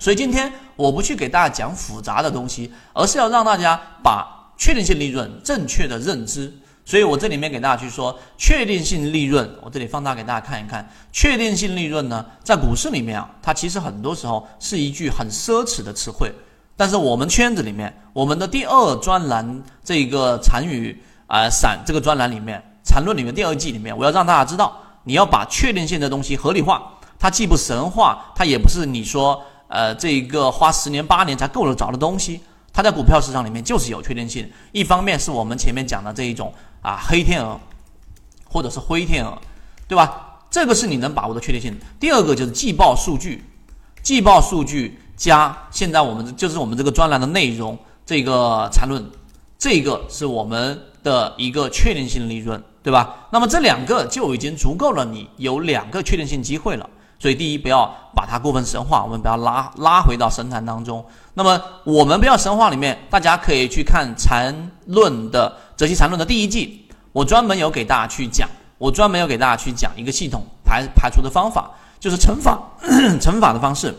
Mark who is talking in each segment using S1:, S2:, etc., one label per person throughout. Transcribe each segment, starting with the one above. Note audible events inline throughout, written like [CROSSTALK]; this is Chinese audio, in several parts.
S1: 所以今天我不去给大家讲复杂的东西，而是要让大家把确定性利润正确的认知。所以我这里面给大家去说确定性利润，我这里放大给大家看一看。确定性利润呢，在股市里面啊，它其实很多时候是一句很奢侈的词汇。但是我们圈子里面，我们的第二专栏这个禅语啊散这个专栏里面，禅论里面第二季里面，我要让大家知道，你要把确定性的东西合理化，它既不神话，它也不是你说呃这一个花十年八年才够得着的东西。它在股票市场里面就是有确定性。一方面是我们前面讲的这一种啊黑天鹅，或者是灰天鹅，对吧？这个是你能把握的确定性。第二个就是季报数据，季报数据。加现在我们就是我们这个专栏的内容，这个缠论，这个是我们的一个确定性利润，对吧？那么这两个就已经足够了，你有两个确定性机会了。所以第一，不要把它过分神话，我们不要拉拉回到神坛当中。那么我们不要神话里面，大家可以去看禅论的哲学禅论的第一季，我专门有给大家去讲，我专门有给大家去讲一个系统排排除的方法，就是乘法 [CLEARS THROAT] 乘法的方式。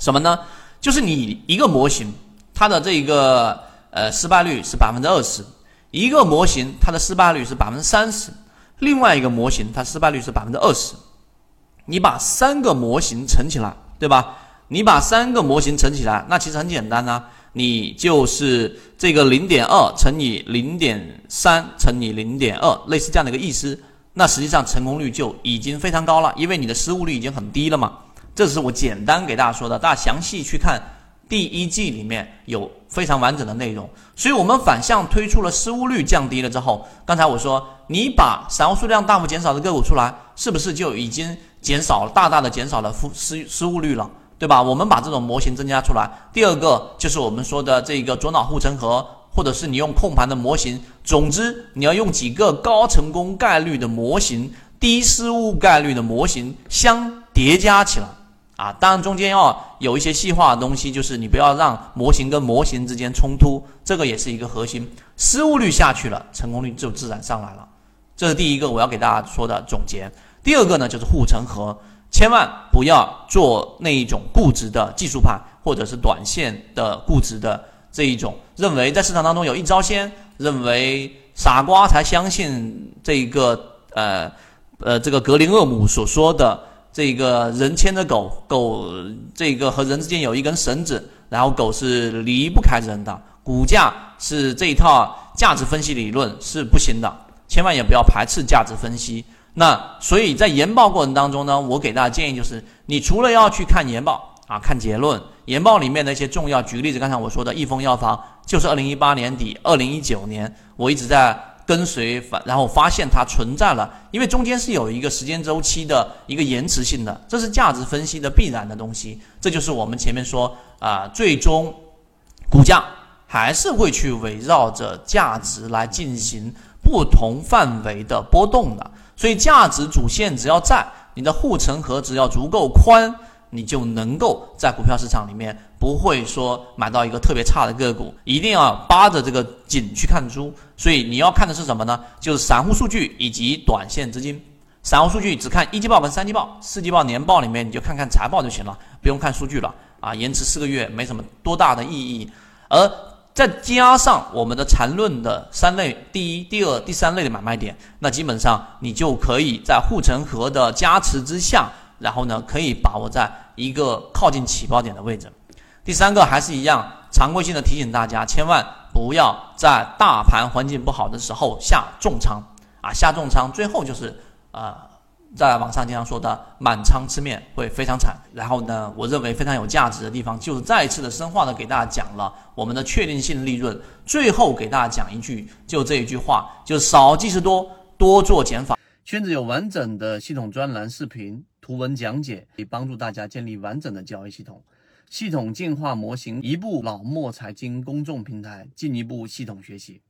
S1: 什么呢？就是你一个模型，它的这一个呃失败率是百分之二十；一个模型它的失败率是百分之三十；另外一个模型它失败率是百分之二十。你把三个模型乘起来，对吧？你把三个模型乘起来，那其实很简单呢，你就是这个零点二乘以零点三乘以零点二，类似这样的一个意思。那实际上成功率就已经非常高了，因为你的失误率已经很低了嘛。这是我简单给大家说的，大家详细去看第一季里面有非常完整的内容。所以，我们反向推出了失误率降低了之后，刚才我说你把散户数量大幅减少的个股出来，是不是就已经减少了大大的减少了失失误率了，对吧？我们把这种模型增加出来。第二个就是我们说的这个左脑护城河，或者是你用控盘的模型。总之，你要用几个高成功概率的模型、低失误概率的模型相叠加起来。啊，当然中间要有一些细化的东西，就是你不要让模型跟模型之间冲突，这个也是一个核心。失误率下去了，成功率就自然上来了。这是第一个我要给大家说的总结。第二个呢，就是护城河，千万不要做那一种固执的技术派或者是短线的固执的这一种，认为在市场当中有一招鲜，认为傻瓜才相信这个呃呃这个格林厄姆所说的。这个人牵着狗狗，这个和人之间有一根绳子，然后狗是离不开人的。股价是这一套价值分析理论是不行的，千万也不要排斥价值分析。那所以在研报过程当中呢，我给大家建议就是，你除了要去看研报啊，看结论，研报里面的一些重要，举个例子，刚才我说的益丰药房，就是二零一八年底、二零一九年，我一直在。跟随，然后发现它存在了，因为中间是有一个时间周期的一个延迟性的，这是价值分析的必然的东西。这就是我们前面说啊，最终股价还是会去围绕着价值来进行不同范围的波动的。所以价值主线只要在，你的护城河只要足够宽。你就能够在股票市场里面不会说买到一个特别差的个股，一定要扒着这个紧去看猪。所以你要看的是什么呢？就是散户数据以及短线资金。散户数据只看一季报跟三季报、四季报、年报里面，你就看看财报就行了，不用看数据了啊。延迟四个月没什么多大的意义。而再加上我们的缠论的三类，第一、第二、第三类的买卖点，那基本上你就可以在护城河的加持之下。然后呢，可以把握在一个靠近起爆点的位置。第三个还是一样，常规性的提醒大家，千万不要在大盘环境不好的时候下重仓啊，下重仓，最后就是啊，在网上经常说的满仓吃面会非常惨。然后呢，我认为非常有价值的地方，就是再一次的深化的给大家讲了我们的确定性利润。最后给大家讲一句，就这一句话，就少即是多，多做减法。圈子有完整的系统专栏视频。图文讲解可以帮助大家建立完整的交易系统，系统进化模型，一步老墨财经公众平台，进一步系统学习。